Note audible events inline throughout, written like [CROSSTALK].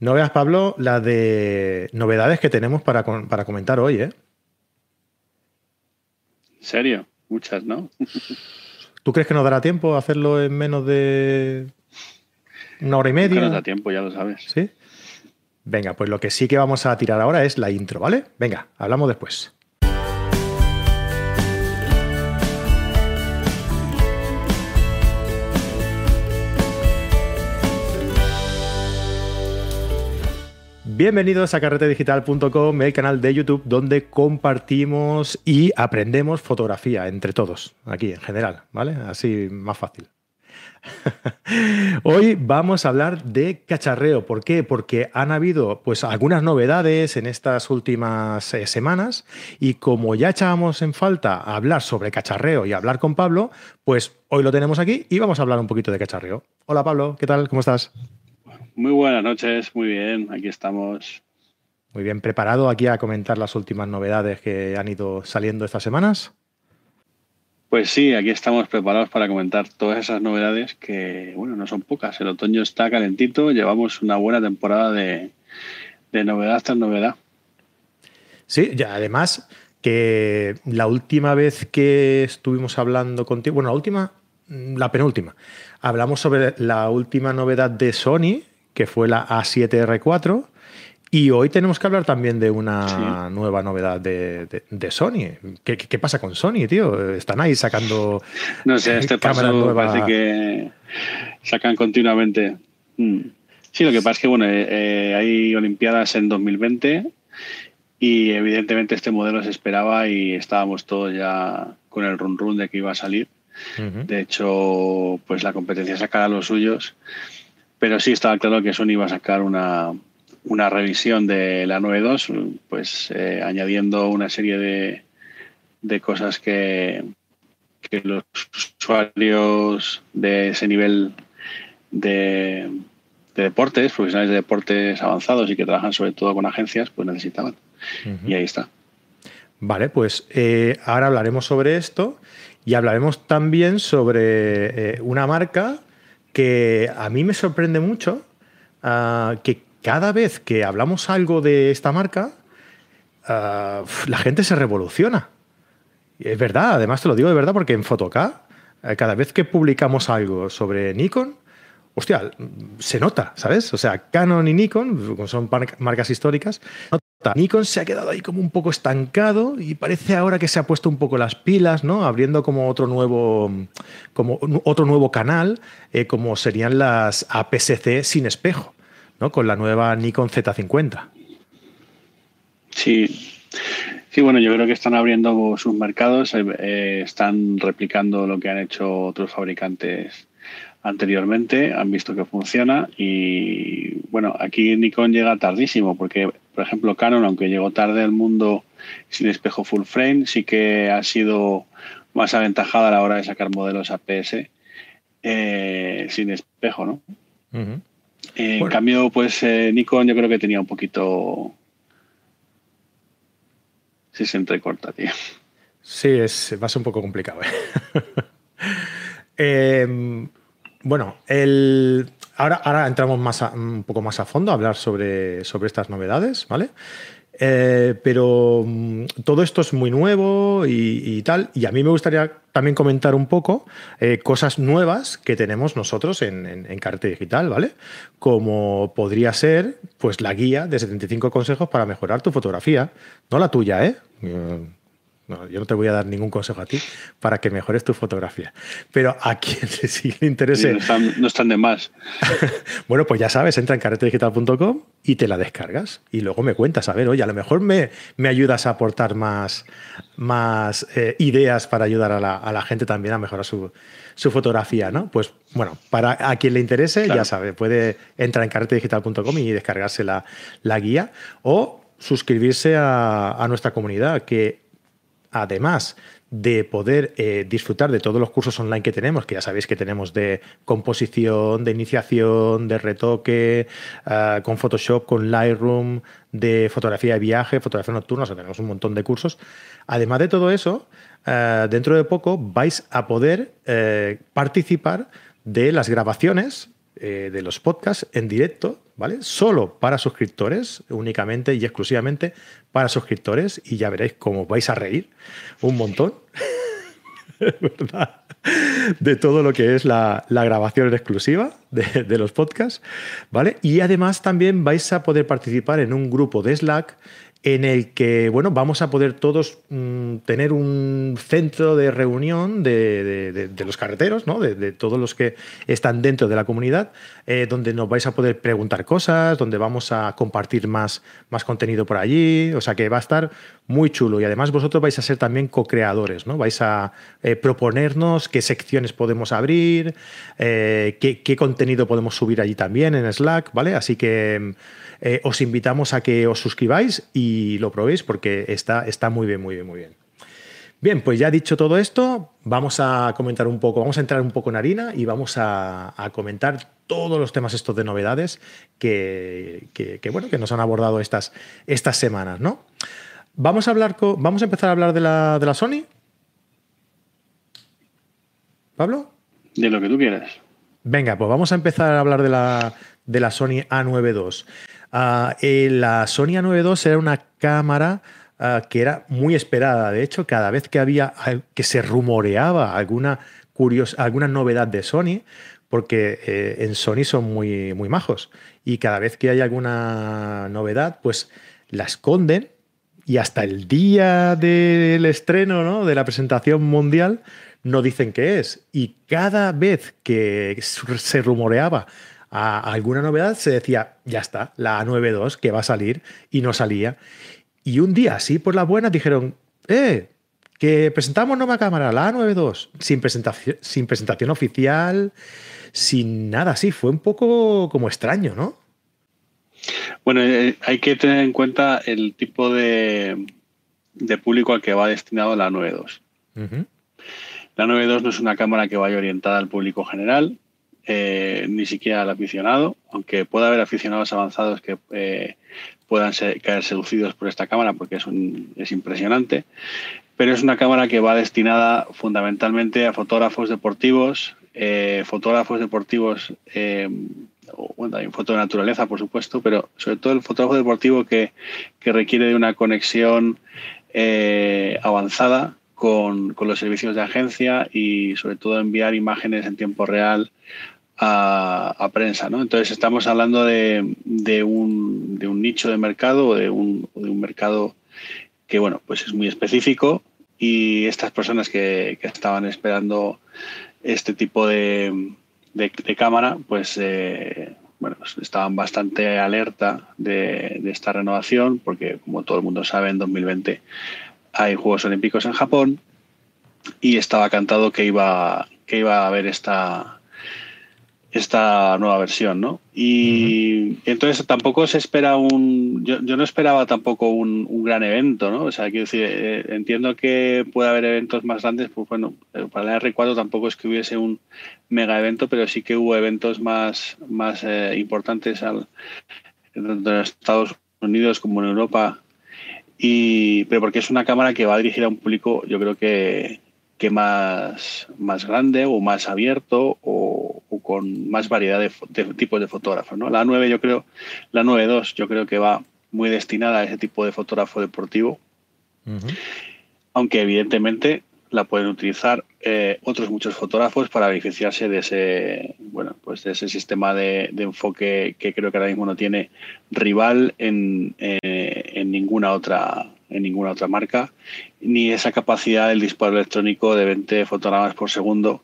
No veas, Pablo, la de novedades que tenemos para, para comentar hoy, ¿eh? ¿En serio? Muchas, ¿no? [LAUGHS] ¿Tú crees que nos dará tiempo a hacerlo en menos de una hora y media? No nos da tiempo, ya lo sabes. ¿Sí? Venga, pues lo que sí que vamos a tirar ahora es la intro, ¿vale? Venga, hablamos después. Bienvenidos a carretedigital.com, el canal de YouTube donde compartimos y aprendemos fotografía entre todos, aquí en general, ¿vale? Así más fácil. [LAUGHS] Hoy vamos a hablar de cacharreo. ¿Por qué? Porque han habido pues algunas novedades en estas últimas eh, semanas y como ya echábamos en falta hablar sobre cacharreo y hablar con Pablo, pues hoy lo tenemos aquí y vamos a hablar un poquito de cacharreo. Hola Pablo, ¿qué tal? ¿Cómo estás? Muy buenas noches, muy bien, aquí estamos. Muy bien, ¿preparado aquí a comentar las últimas novedades que han ido saliendo estas semanas? Pues sí, aquí estamos preparados para comentar todas esas novedades que, bueno, no son pocas. El otoño está calentito, llevamos una buena temporada de, novedad tras novedad. Sí, ya además que la última vez que estuvimos hablando contigo, bueno, la última, la penúltima, hablamos sobre la última novedad de Sony, que fue la A7R4. Y hoy tenemos que hablar también de una nueva novedad de, Sony. ¿Qué, pasa con Sony, tío? Están ahí sacando. No sé, este [LAUGHS] paso parece que sacan continuamente. Mm. Sí, lo que pasa es que bueno, eh, eh, hay Olimpiadas en 2020 y evidentemente este modelo se esperaba y estábamos todos ya con el run run de que iba a salir. De hecho, pues la competencia sacará los suyos pero sí estaba claro que Sony iba a sacar una, revisión de la 9.2, pues eh, añadiendo una serie de, de cosas que, que, los usuarios de ese nivel de, deportes, profesionales de deportes avanzados y que trabajan sobre todo con agencias, pues necesitaban. Y ahí está. Vale, pues eh, ahora hablaremos sobre esto y hablaremos también sobre eh, una marca que a mí me sorprende mucho ah, que cada vez que hablamos algo de esta marca, ah, la gente se revoluciona. Es verdad, además te lo digo de verdad porque en Photocá, eh, cada vez que publicamos algo sobre Nikon, hostia, se nota, ¿sabes? O sea, Canon y Nikon, son marcas históricas, Nikon se ha quedado ahí como un poco estancado y parece ahora que se ha puesto un poco las pilas, ¿no? Abriendo como otro nuevo, como otro nuevo canal, eh, como serían las APS-C sin espejo, ¿no? Con la nueva Nikon Z50. Sí. Sí, bueno, yo creo que están abriendo sus mercados, eh, eh, están replicando lo que han hecho otros fabricantes anteriormente, han visto que funciona y bueno, aquí Nikon llega tardísimo porque, por ejemplo, Canon, aunque llegó tarde al mundo sin espejo full frame, sí que ha sido más aventajada a la hora de sacar modelos APS eh, sin espejo, ¿no? En cambio, pues eh, Nikon yo creo que tenía un poquito... Sí se entrecorta, tío. Sí, es, va a ser un poco complicado. ¿eh? [LAUGHS] eh bueno, el, ahora, ahora entramos más un poco más a fondo a hablar sobre, sobre estas novedades, ¿vale? Eh, pero mm, todo esto es muy nuevo y, tal, y a mí me gustaría también comentar un poco eh, cosas nuevas que tenemos nosotros en, en, Carrete Digital, ¿vale? Como podría ser pues la guía de 75 consejos para mejorar tu fotografía, no la tuya, ¿eh? Yo no te voy a dar ningún consejo a ti para que mejores tu fotografía. Pero a quien sí le interese. no, están, de más. [LAUGHS] bueno, pues ya sabes, entra en carretedigital.com y te la descargas. Y luego me cuentas, a ver, oye, a lo mejor me, me ayudas a aportar más, más eh, ideas para ayudar a la, gente también a mejorar su, fotografía, ¿no? Pues bueno, para a quien le interese, ya sabe, puede entrar en carretedigital.com y descargarse la, guía o suscribirse a, a nuestra comunidad, que además de poder eh, disfrutar de todos los cursos online que tenemos, que ya sabéis que tenemos de composición, de iniciación, de retoque, ah, con Photoshop, con Lightroom, de fotografía de viaje, fotografía nocturna, o sea, tenemos un montón de cursos. Además de todo eso, ah, dentro de poco vais a poder eh, participar de las grabaciones eh, de los podcasts en directo, ¿vale? Solo para suscriptores, únicamente y exclusivamente para suscriptores, y ya veréis cómo vais a reír un montón. [LAUGHS] De todo lo que es la, grabación exclusiva de, de, los podcasts, ¿vale? Y además también vais a poder participar en un grupo de Slack en el que bueno, vamos a poder todos mm, tener un centro de reunión de, los carreteros, ¿no? de, todos los que están dentro de la comunidad, eh, donde nos vais a poder preguntar cosas, donde vamos a compartir más, más contenido por allí, o sea que va a estar muy chulo y además vosotros vais a ser también co-creadores, ¿no? vais a eh, proponernos qué secciones podemos abrir, eh, qué, contenido podemos subir allí también en Slack, ¿vale? Así que... Eh, os invitamos a que os suscribáis y lo probéis porque está, está muy bien, muy bien, muy bien. Bien, pues ya dicho todo esto, vamos a comentar un poco, vamos a entrar un poco en harina y vamos a, comentar todos los temas estos de novedades que, bueno, que nos han abordado estas, estas semanas, ¿no? Vamos a hablar vamos a empezar a hablar de la, de la Sony. ¿Pablo? De lo que tú quieras. Venga, pues vamos a empezar a hablar de la, de la Sony A9 II. Ah, eh, la Sony A92 era una cámara ah, que era muy esperada. De hecho, cada vez que había que se rumoreaba alguna, alguna novedad de Sony, porque eh, en Sony son muy, muy majos, y cada vez que hay alguna novedad, pues la esconden y hasta el día del estreno, ¿no? de la presentación mundial, no dicen qué es. Y cada vez que se rumoreaba alguna novedad, se decía, ya está, la A92 que va a salir y no salía. Y un día, así por la buena, dijeron, eh, que presentamos nueva cámara, la A92, sin presentación, sin presentación oficial, sin nada así. Fue un poco como extraño, ¿no? Bueno, eh, hay que tener en cuenta el tipo de, público al que va destinado la 92. La 92 no es una cámara que vaya orientada al público general, eh, ni siquiera al aficionado, aunque pueda haber aficionados avanzados que eh, puedan caer seducidos por esta cámara porque es, es impresionante, pero es una cámara que va destinada fundamentalmente a fotógrafos deportivos, eh, fotógrafos deportivos, bueno, hay foto de naturaleza, por supuesto, pero sobre todo el fotógrafo deportivo que, que requiere de una conexión avanzada con, con, los servicios de agencia y sobre todo enviar imágenes en tiempo real a, prensa. ¿no? Entonces estamos hablando de, de, un, de, un, nicho de mercado o de un, de un, mercado que bueno, pues es muy específico y estas personas que, que estaban esperando este tipo de, cámara, pues, eh, bueno, estaban bastante alerta de, esta renovación porque como todo el mundo sabe en 2020 hay Juegos Olímpicos en Japón y estaba cantado que iba, que iba a haber esta, esta nueva versión, ¿no? Y entonces tampoco se espera un. Yo, no esperaba tampoco un, gran evento, ¿no? O sea, quiero decir, eh, entiendo que puede haber eventos más grandes, pues bueno, para la R4 tampoco es que hubiese un mega evento, pero sí que hubo eventos más, más eh, importantes al, tanto en Estados Unidos como en Europa. Y, pero porque es una cámara que va dirigida a un público, yo creo que, que más, más grande o más abierto o, con más variedad de, tipos de fotógrafos. ¿no? La 9 yo creo, la 9.2 yo creo que va muy destinada a ese tipo de fotógrafo deportivo, aunque evidentemente la pueden utilizar eh, otros muchos fotógrafos para beneficiarse de ese bueno pues de ese sistema de, enfoque que creo que ahora mismo no tiene rival en, eh, en ninguna otra en ninguna otra marca, ni esa capacidad del disparo electrónico de 20 fotogramas por segundo,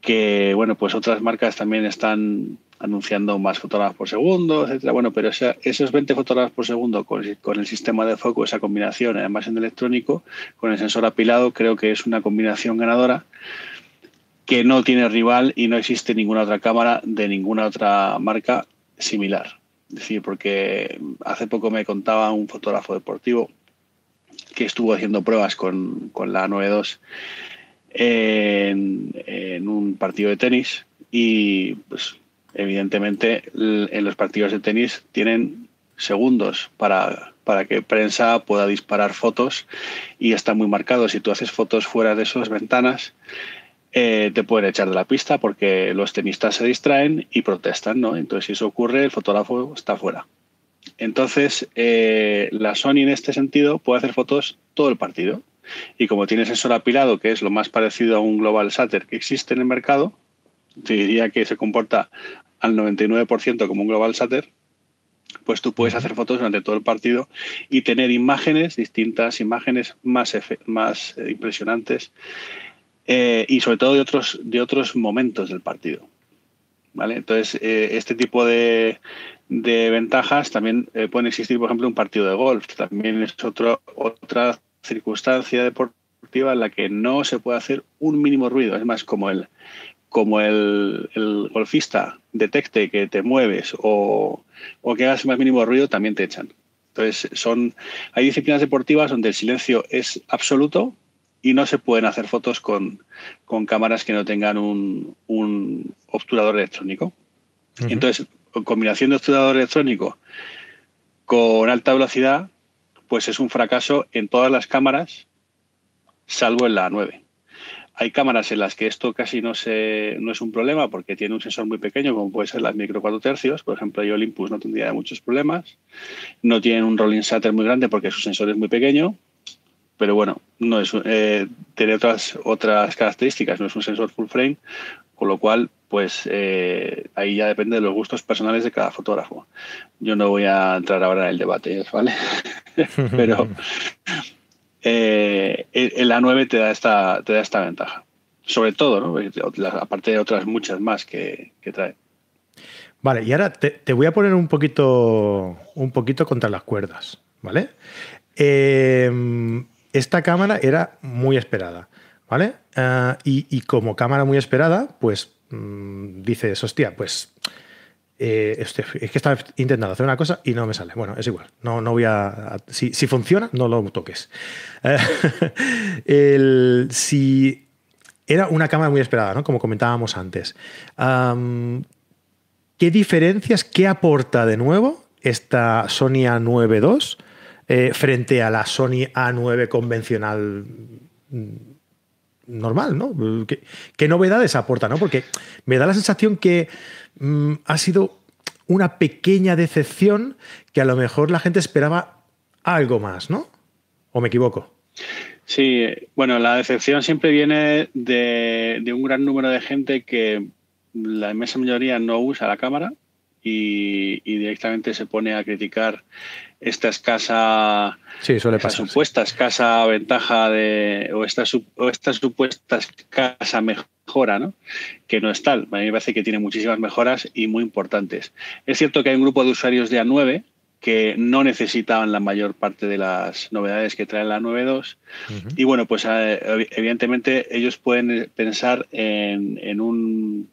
que bueno, pues otras marcas también están anunciando más fotogramas por segundo, etcétera. Bueno, pero esos 20 fotogramas por segundo con, el sistema de foco, esa combinación, además en electrónico, con el sensor apilado, creo que es una combinación ganadora que no tiene rival y no existe ninguna otra cámara de ninguna otra marca similar. Es decir, porque hace poco me contaba un fotógrafo deportivo que estuvo haciendo pruebas con, la 9.2 en, en un partido de tenis y pues evidentemente en los partidos de tenis tienen segundos para, para que prensa pueda disparar fotos y está muy marcado. Si tú haces fotos fuera de esas ventanas, eh, te pueden echar de la pista porque los tenistas se distraen y protestan, ¿no? Entonces, si eso ocurre, el fotógrafo está fuera. Entonces, eh, la Sony en este sentido puede hacer fotos todo el partido. Y como tiene sensor apilado, que es lo más parecido a un Global Shutter que existe en el mercado, te diría que se comporta al 99% como un Global Shutter, pues tú puedes hacer fotos durante todo el partido y tener imágenes, distintas imágenes más, más eh, impresionantes eh, y sobre todo de otros, de otros momentos del partido. ¿Vale? Entonces, eh, este tipo de, de, ventajas también pueden existir, por ejemplo, un partido de golf. También es otro, otra circunstancia deportiva en la que no se puede hacer un mínimo ruido. Es más, como el, como el, golfista detecte que te mueves o, que hagas más mínimo ruido, también te echan. Entonces, son, hay disciplinas deportivas donde el silencio es absoluto y no se pueden hacer fotos con, cámaras que no tengan un, obturador electrónico. Entonces, combinación de obturador electrónico con alta velocidad, pues es un fracaso en todas las cámaras, salvo en la 9. Hay cámaras en las que esto casi no, se, no es un problema porque tiene un sensor muy pequeño, como puede ser las micro 4 tercios. Por ejemplo, el Olympus no tendría muchos problemas. No tienen un rolling shutter muy grande porque su sensor es muy pequeño. Pero bueno, no es, eh, tiene otras, otras características. No es un sensor full frame, con lo cual, pues eh, ahí ya depende de los gustos personales de cada fotógrafo. Yo no voy a entrar ahora en el debate, ¿vale? [LAUGHS] pero eh, el A9 te da esta, te da esta ventaja. Sobre todo, ¿no? aparte de otras muchas más que, trae. Vale, y ahora te, voy a poner un poquito, un poquito contra las cuerdas, ¿vale? Em, esta cámara era muy esperada, ¿vale? Ah, y, como cámara muy esperada, pues mm, dices, hostia, pues eh, es que estaba intentando hacer una cosa y no me sale. Bueno, es igual. No, no voy a. si, funciona, no lo toques. [LAUGHS] si era una cámara muy esperada, ¿no? Como comentábamos antes. ¿Qué diferencias, qué aporta de nuevo esta Sony A9 II eh, frente a la Sony A9 convencional? Mm, normal, ¿no? ¿Qué, novedades aporta, no? Porque me da la sensación que Mm, ha sido una pequeña decepción que a lo mejor la gente esperaba algo más, ¿no? ¿O me equivoco? Sí, bueno, la decepción siempre viene de, un gran número de gente que la inmensa mayoría no usa la cámara y, directamente se pone a criticar esta escasa, sí, suele pasar, supuesta escasa ventaja de, o esta, o esta supuesta escasa mejor mejora, ¿no? que no es tal. A mí me parece que tiene muchísimas mejoras y muy importantes. Es cierto que hay un grupo de usuarios de A9 que no necesitaban la mayor parte de las novedades que trae la 9.2. Y bueno, pues eh, evidentemente ellos pueden pensar en, un,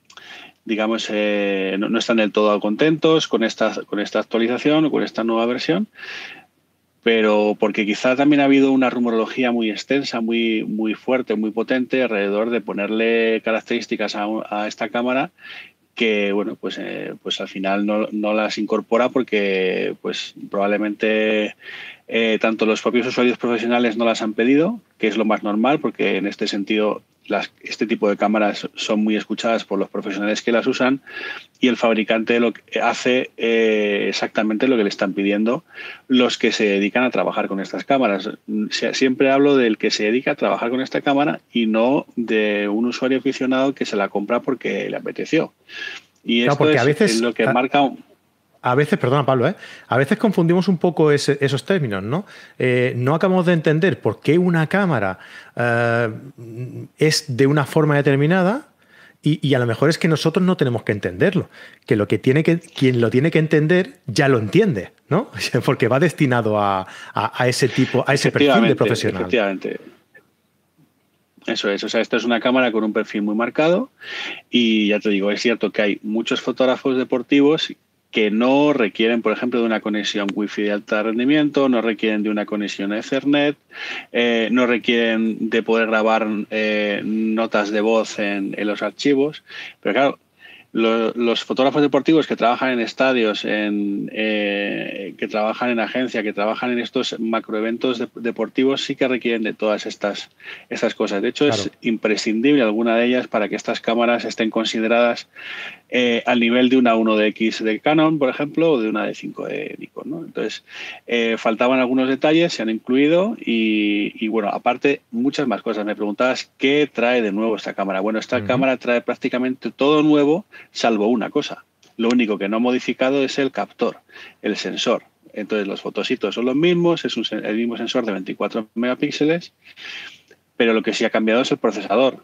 digamos, eh, no, están del todo contentos con esta, con esta actualización o con esta nueva versión, pero porque quizá también ha habido una rumorología muy extensa, muy, muy fuerte, muy potente alrededor de ponerle características a, esta cámara que bueno pues eh, pues al final no, no, las incorpora porque pues probablemente eh, tanto los propios usuarios profesionales no las han pedido que es lo más normal porque en este sentido este tipo de cámaras son muy escuchadas por los profesionales que las usan y el fabricante lo que hace eh, exactamente lo que le están pidiendo los que se dedican a trabajar con estas cámaras. Siempre hablo del que se dedica a trabajar con esta cámara y no de un usuario aficionado que se la compra porque le apeteció. Y esto es, a veces, lo que marca a veces, perdona Pablo, ¿eh? a veces confundimos un poco esos términos, ¿no? Eh, no acabamos de entender por qué una cámara eh, es de una forma determinada y, a lo mejor es que nosotros no tenemos que entenderlo, que, lo que, tiene que quien lo tiene que entender ya lo entiende, ¿no? [LAUGHS] Porque va destinado a, ese tipo, a ese perfil de profesional. Efectivamente. Eso es, o sea, esta es una cámara con un perfil muy marcado y ya te digo, es cierto que hay muchos fotógrafos deportivos que no requieren, por ejemplo, de una conexión Wi-Fi de alto rendimiento, no requieren de una conexión Ethernet, eh, no requieren de poder grabar eh, notas de voz en, los archivos. Pero claro, los, fotógrafos deportivos que trabajan en estadios, en, eh, que trabajan en agencia, que trabajan en estos macroeventos deportivos, sí que requieren de todas estas, estas cosas. De hecho, es imprescindible alguna de ellas para que estas cámaras estén consideradas eh, al nivel de una 1DX de Canon, por ejemplo, o de una D5 de Nikon. ¿no? Entonces, eh, faltaban algunos detalles, se han incluido y, bueno, aparte, muchas más cosas. Me preguntabas qué trae de nuevo esta cámara. Bueno, esta cámara trae prácticamente todo nuevo, salvo una cosa. Lo único que no ha modificado es el captor, el sensor. Entonces, los fotositos son los mismos, es el mismo sensor de 24 megapíxeles, pero lo que sí ha cambiado es el procesador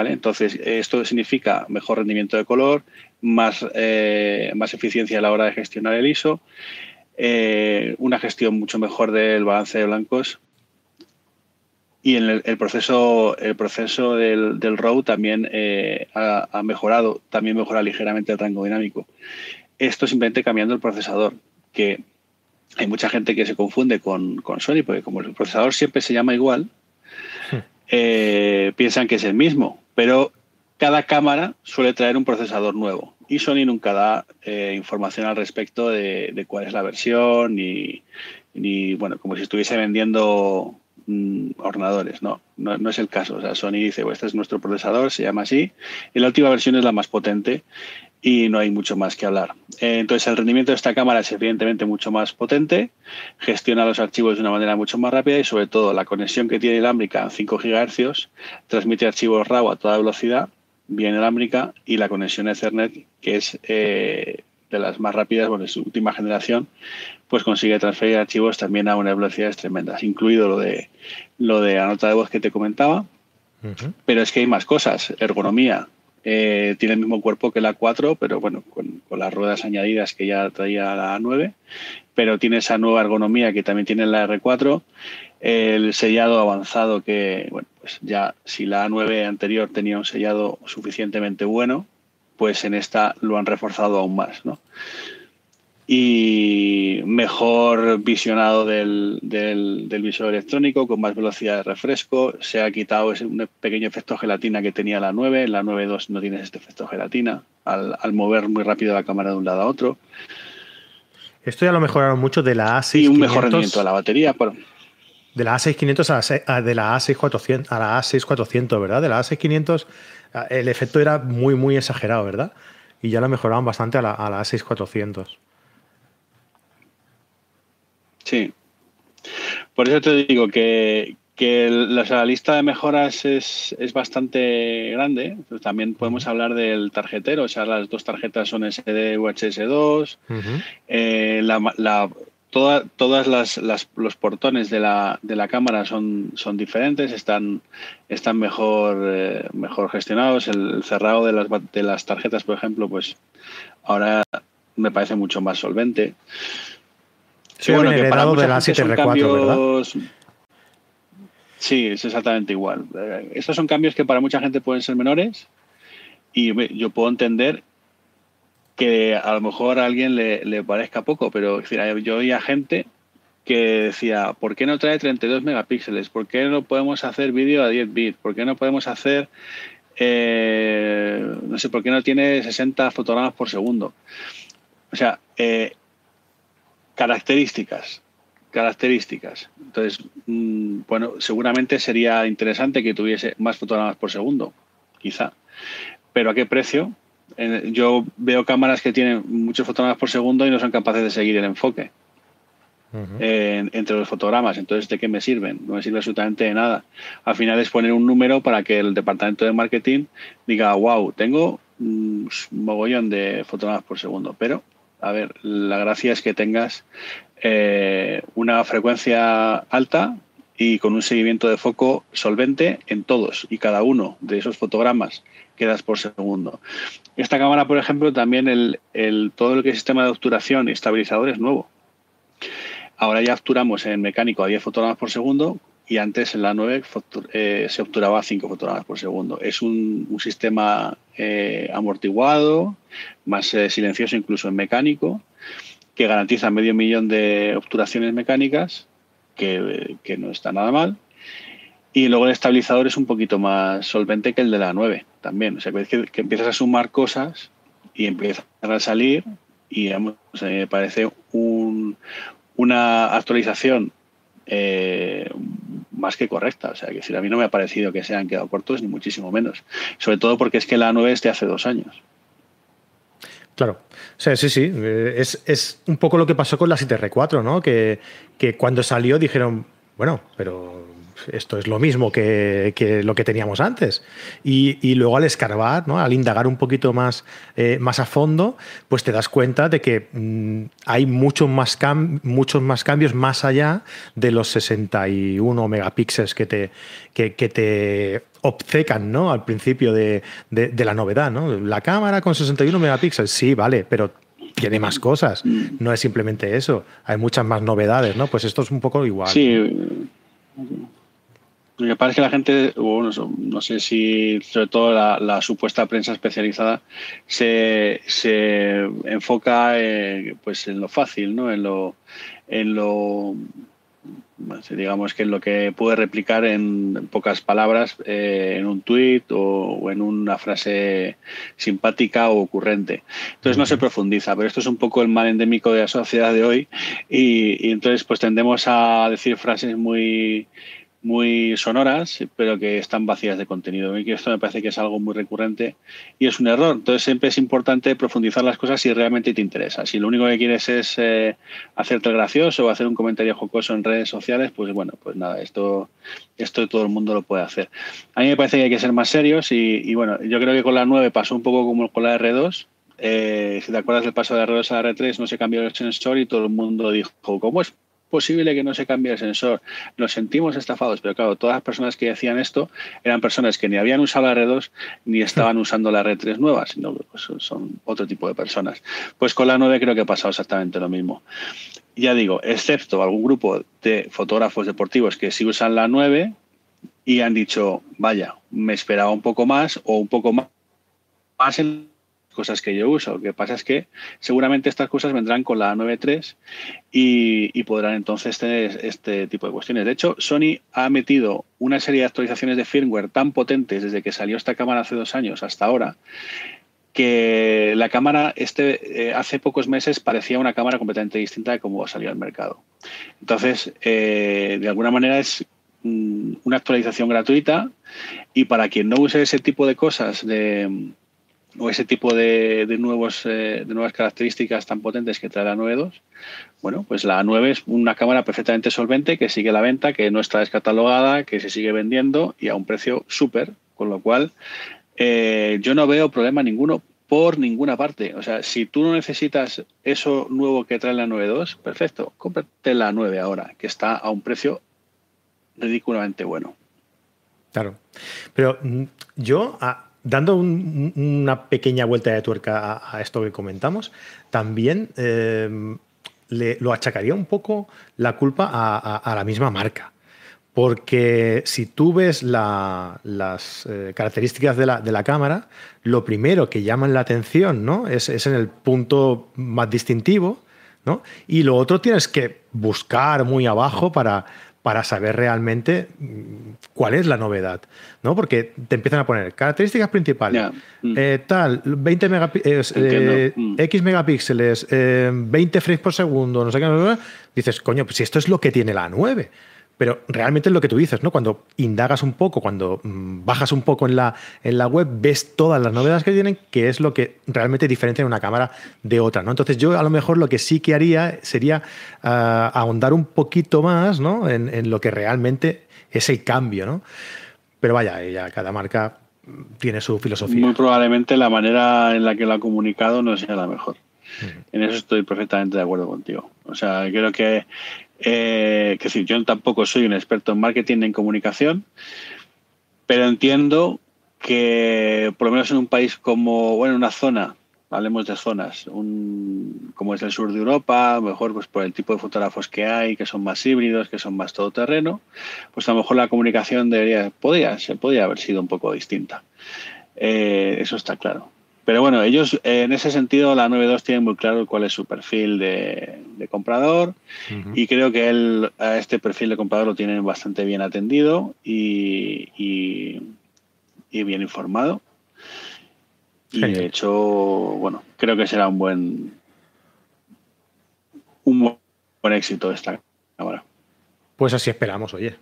entonces, esto significa mejor rendimiento de color, más, eh, más eficiencia a la hora de gestionar el ISO, eh, una gestión mucho mejor del balance de blancos y en el, proceso, el proceso del, del RAW también eh, ha, mejorado, también mejora ligeramente el rango dinámico. Esto simplemente cambiando el procesador, que hay mucha gente que se confunde con, con Sony, porque como el procesador siempre se llama igual, hmm. piensan que es el mismo pero cada cámara suele traer un procesador nuevo y Sony nunca da eh, información al respecto de, cuál es la versión ni, bueno, como si estuviese vendiendo mm, ordenadores. No, no, es el caso. O sea, Sony dice, este es nuestro procesador, se llama así, y la última versión es la más potente y no hay mucho más que hablar. Eh, entonces, el rendimiento de esta cámara es evidentemente mucho más potente, gestiona los archivos de una manera mucho más rápida y sobre todo la conexión que tiene inalámbrica en 5 GHz transmite archivos RAW a toda velocidad, bien inalámbrica, y la conexión Ethernet, que es eh, de las más rápidas, bueno, es su última generación, pues consigue transferir archivos también a unas velocidades tremendas, incluido lo de, lo de la nota de voz que te comentaba. Pero es que hay más cosas, ergonomía, eh, tiene el mismo cuerpo que la 4, pero bueno, con, las ruedas añadidas que ya traía la 9, pero tiene esa nueva ergonomía que también tiene la R4, el sellado avanzado que, bueno, pues ya si la A9 anterior tenía un sellado suficientemente bueno, pues en esta lo han reforzado aún más, ¿no? Y mejor visionado del, del, visor electrónico, con más velocidad de refresco. Se ha quitado ese un pequeño efecto gelatina que tenía la 9. En la 9.2 no tienes este efecto gelatina al, mover muy rápido la cámara de un lado a otro. Esto ya lo mejoraron mucho de la A6500. Y un mejor rendimiento de la batería. De la A6500 a la, de la A6400, a la A6400, ¿verdad? De la A6500 el efecto era muy, muy exagerado, ¿verdad? Y ya lo mejoraron bastante a la, a la A6400. Sí. Por eso te digo que, la, lista de mejoras es, bastante grande. también podemos hablar del tarjetero, o sea, las dos tarjetas son SD UHS2. Eh, todas las, los portones de la, de la cámara son, son diferentes, están, están mejor, eh, mejor gestionados. El cerrado de las, de las tarjetas, por ejemplo, pues ahora me parece mucho más solvente. Sí, bueno, que para de la 7R4, ¿verdad? Sí, es exactamente igual. Eh, estos son cambios que para mucha gente pueden ser menores y yo puedo entender que a lo mejor a alguien le, parezca poco, pero yo oía gente que decía, ¿por qué no trae 32 megapíxeles? ¿Por qué no podemos hacer vídeo a 10 bits? ¿Por qué no podemos hacer, eh, no sé, por qué no tiene 60 fotogramas por segundo? O sea, eh, Características. Características. Entonces, mm, bueno, seguramente sería interesante que tuviese más fotogramas por segundo, quizá. Pero ¿a qué precio? yo veo cámaras que tienen muchos fotogramas por segundo y no son capaces de seguir el enfoque entre los fotogramas. Entonces, ¿de qué me sirven? No me sirve absolutamente de nada. Al final es poner un número para que el departamento de marketing diga, wow, tengo un mogollón de fotogramas por segundo, pero a ver, la gracia es que tengas eh, una frecuencia alta y con un seguimiento de foco solvente en todos y cada uno de esos fotogramas que das por segundo. Esta cámara, por ejemplo, también el, todo lo que es sistema de obturación y estabilizador es nuevo. Ahora ya obturamos en mecánico a 10 fotogramas por segundo y antes en la 9 eh, se obturaba a 5 fotogramas por segundo. Es un, sistema eh, amortiguado, más eh, silencioso incluso en mecánico, que garantiza medio millón de obturaciones mecánicas, que, no está nada mal. Y luego el estabilizador es un poquito más solvente que el de la 9 también. O sea, que, que empiezas a sumar cosas y empiezan a salir y me parece una actualización más que correcta. O sea, que decir, a mí no me ha parecido que se han quedado cortos, ni muchísimo menos. Sobre todo porque es que la 9 es de hace dos años. Claro. O sea, sí, sí. Eh, es, es, un poco lo que pasó con la 7R4, ¿no? Que, que cuando salió dijeron, bueno, pero esto es lo mismo que, lo que teníamos antes. Y, luego al escarbar, ¿no? al indagar un poquito más, eh, más a fondo, pues te das cuenta de que mm, hay muchos más, muchos más cambios más allá de los 61 megapíxeles que te, que, te obcecan ¿no? al principio de, la novedad. ¿no? La cámara con 61 megapíxeles, sí, vale, pero tiene más cosas. No es simplemente eso. Hay muchas más novedades, ¿no? Pues esto es un poco igual. Sí. Lo que es que la gente, bueno, no sé si sobre todo la, supuesta prensa especializada se, enfoca eh, pues en lo fácil, ¿no? En lo, en lo digamos que en lo que puede replicar en pocas palabras eh, en un tuit o, en una frase simpática o ocurrente. Entonces no se profundiza, pero esto es un poco el mal endémico de la sociedad de hoy y, y entonces pues tendemos a decir frases muy muy sonoras, pero que están vacías de contenido. Y esto me parece que es algo muy recurrente y es un error. Entonces siempre es importante profundizar las cosas si realmente te interesa. Si lo único que quieres es eh, hacerte gracioso o hacer un comentario jocoso en redes sociales, pues bueno, pues nada, esto, esto todo el mundo lo puede hacer. A mí me parece que hay que ser más serios y, bueno, yo creo que con la 9 pasó un poco como con la R2. Eh, si te acuerdas del paso de la R2 a la R3, no se cambió el sensor y todo el mundo dijo, ¿cómo es posible que no se cambie el sensor. Nos sentimos estafados, pero claro, todas las personas que decían esto eran personas que ni habían usado la R2 ni estaban [LAUGHS] usando la R3 nueva, sino que pues, son otro tipo de personas. Pues con la 9 creo que ha pasado exactamente lo mismo. Ya digo, excepto algún grupo de fotógrafos deportivos que sí usan la 9 y han dicho, vaya, me esperaba un poco más o un poco más en cosas que yo uso. Lo que pasa es que seguramente estas cosas vendrán con la 9.3 y, y podrán entonces tener este tipo de cuestiones. De hecho, Sony ha metido una serie de actualizaciones de firmware tan potentes desde que salió esta cámara hace dos años hasta ahora que la cámara este eh, hace pocos meses parecía una cámara completamente distinta de cómo salió al mercado. Entonces, eh, de alguna manera es mm, una actualización gratuita y para quien no use ese tipo de cosas de o ese tipo de, nuevos, eh, de nuevas características tan potentes que trae la 9.2, bueno, pues la 9 es una cámara perfectamente solvente que sigue la venta, que no está descatalogada, que se sigue vendiendo y a un precio súper, con lo cual eh, yo no veo problema ninguno por ninguna parte. O sea, si tú no necesitas eso nuevo que trae la 9.2, perfecto, cómprate la 9 ahora, que está a un precio ridículamente bueno. Claro. Pero mm, yo, dando una pequeña vuelta de tuerca a, esto que comentamos, también em, le, lo achacaría un poco la culpa a, la misma marca. Porque si tú ves las eh, características de la, cámara, lo primero que llama la atención ¿no? es, es en el punto más distintivo, ¿no? Y lo otro tienes que buscar muy abajo para, para saber realmente mm, cuál es la novedad, ¿no? Porque te empiezan a poner características principales, mm. eh, tal, 20 megapíxeles, eh, mm. X megapíxeles, 20 eh, frames por segundo, no sé qué, dices, coño, pues si esto es lo que tiene la 9. Pero realmente es lo que tú dices, ¿no? Cuando indagas un poco, cuando mm, bajas un poco en la, en la web, ves todas las novedades que tienen, que es lo que realmente diferencia una cámara de otra, ¿no? Entonces yo a lo mejor lo que sí que haría sería ah, ahondar un poquito más, ¿no? En, lo que realmente es el cambio, ¿no? Pero vaya, ya cada marca tiene su filosofía. Muy probablemente la manera en la que lo ha comunicado no sea la mejor. En eso estoy perfectamente de acuerdo contigo. O sea, creo que eh, que decir, yo tampoco soy un experto en marketing en comunicación, pero entiendo que por lo menos en un país como, bueno, en una zona, hablemos de zonas, como es el sur de Europa, mejor pues por el tipo de fotógrafos que hay, que son más híbridos, que son más todoterreno, pues a lo mejor la comunicación debería, podría, se podría haber sido un poco distinta. Eh, eso está claro. Pero bueno, ellos en ese sentido, la 9.2 tiene muy claro cuál es su perfil de, comprador y creo que él, a este perfil de comprador lo tienen bastante bien atendido y, bien informado. Y de hecho, bueno, creo que será un buen un buen éxito esta cámara. Pues así esperamos, oye.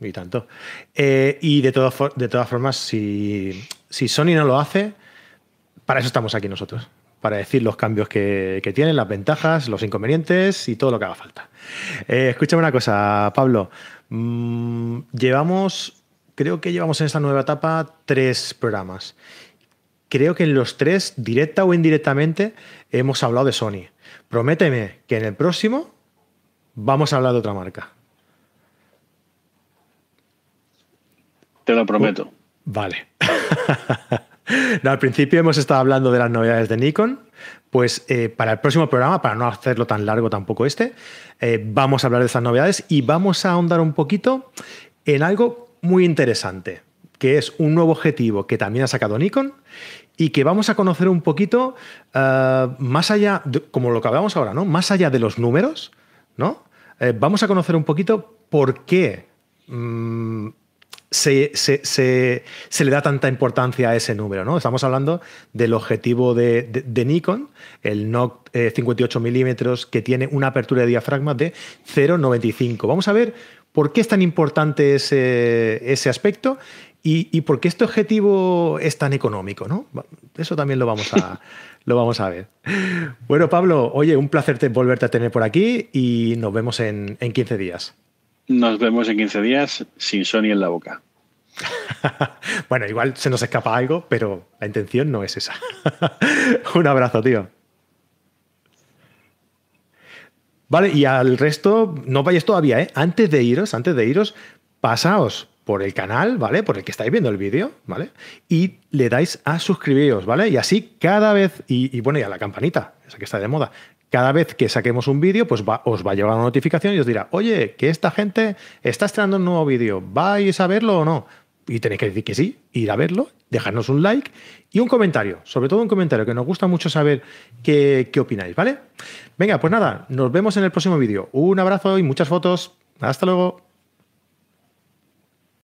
Y tanto. Eh, y de, de todas formas, si, si Sony no lo hace, para eso estamos aquí nosotros para decir los cambios que, tienen, las ventajas, los inconvenientes y todo lo que haga falta. Eh, escúchame una cosa, Pablo. Mm, llevamos, creo que llevamos en esta nueva etapa tres programas. Creo que en los tres, directa o indirectamente, hemos hablado de Sony. Prométeme que en el próximo vamos a hablar de otra marca. Te lo prometo. Uh, vale. [LAUGHS] al principio hemos estado hablando de las novedades de Nikon. Pues eh, para el próximo programa, para no hacerlo tan largo tampoco este, eh, vamos a hablar de esas novedades y vamos a ahondar un poquito en algo muy interesante, que es un nuevo objetivo que también ha sacado Nikon y que vamos a conocer un poquito eh, más allá, como lo que hablamos ahora, ¿no? Más allá de los números, ¿no? vamos a conocer un poquito por qué mm, se, le da tanta importancia a ese número. ¿no? Estamos hablando del objetivo de, Nikon, el NOC 58 eh, milímetros, que tiene una apertura de diafragma de 0,95. Vamos a ver por qué es tan importante ese, ese aspecto y, por qué este objetivo es tan económico. ¿no? Eso también lo vamos a, [LAUGHS] lo vamos a ver. Bueno, Pablo, oye, un placer volverte a tener por aquí y nos vemos en, en 15 días. Nos vemos en 15 días sin Sony en la boca. [LAUGHS] bueno, igual se nos escapa algo, pero la intención no es esa. [LAUGHS] Un abrazo, tío. Vale, y al resto, no vayáis todavía, ¿eh? Antes de iros, antes de iros, pasaos por el canal, ¿vale? Por el que estáis viendo el vídeo, ¿vale? Y le dais a suscribiros, ¿vale? Y así cada vez, y, bueno, y a la campanita, esa que está de moda, cada vez que saquemos un vídeo, pues os va a llegar una notificación y os dirá, oye, que esta gente está estrenando un nuevo vídeo, ¿vais a verlo o no? Y tenéis que decir que sí, ir a verlo, dejarnos un like y un comentario, sobre todo un comentario, que nos gusta mucho saber qué, qué opináis, ¿vale? Venga, pues nada, nos vemos en el próximo vídeo. Un abrazo y muchas fotos. Hasta luego.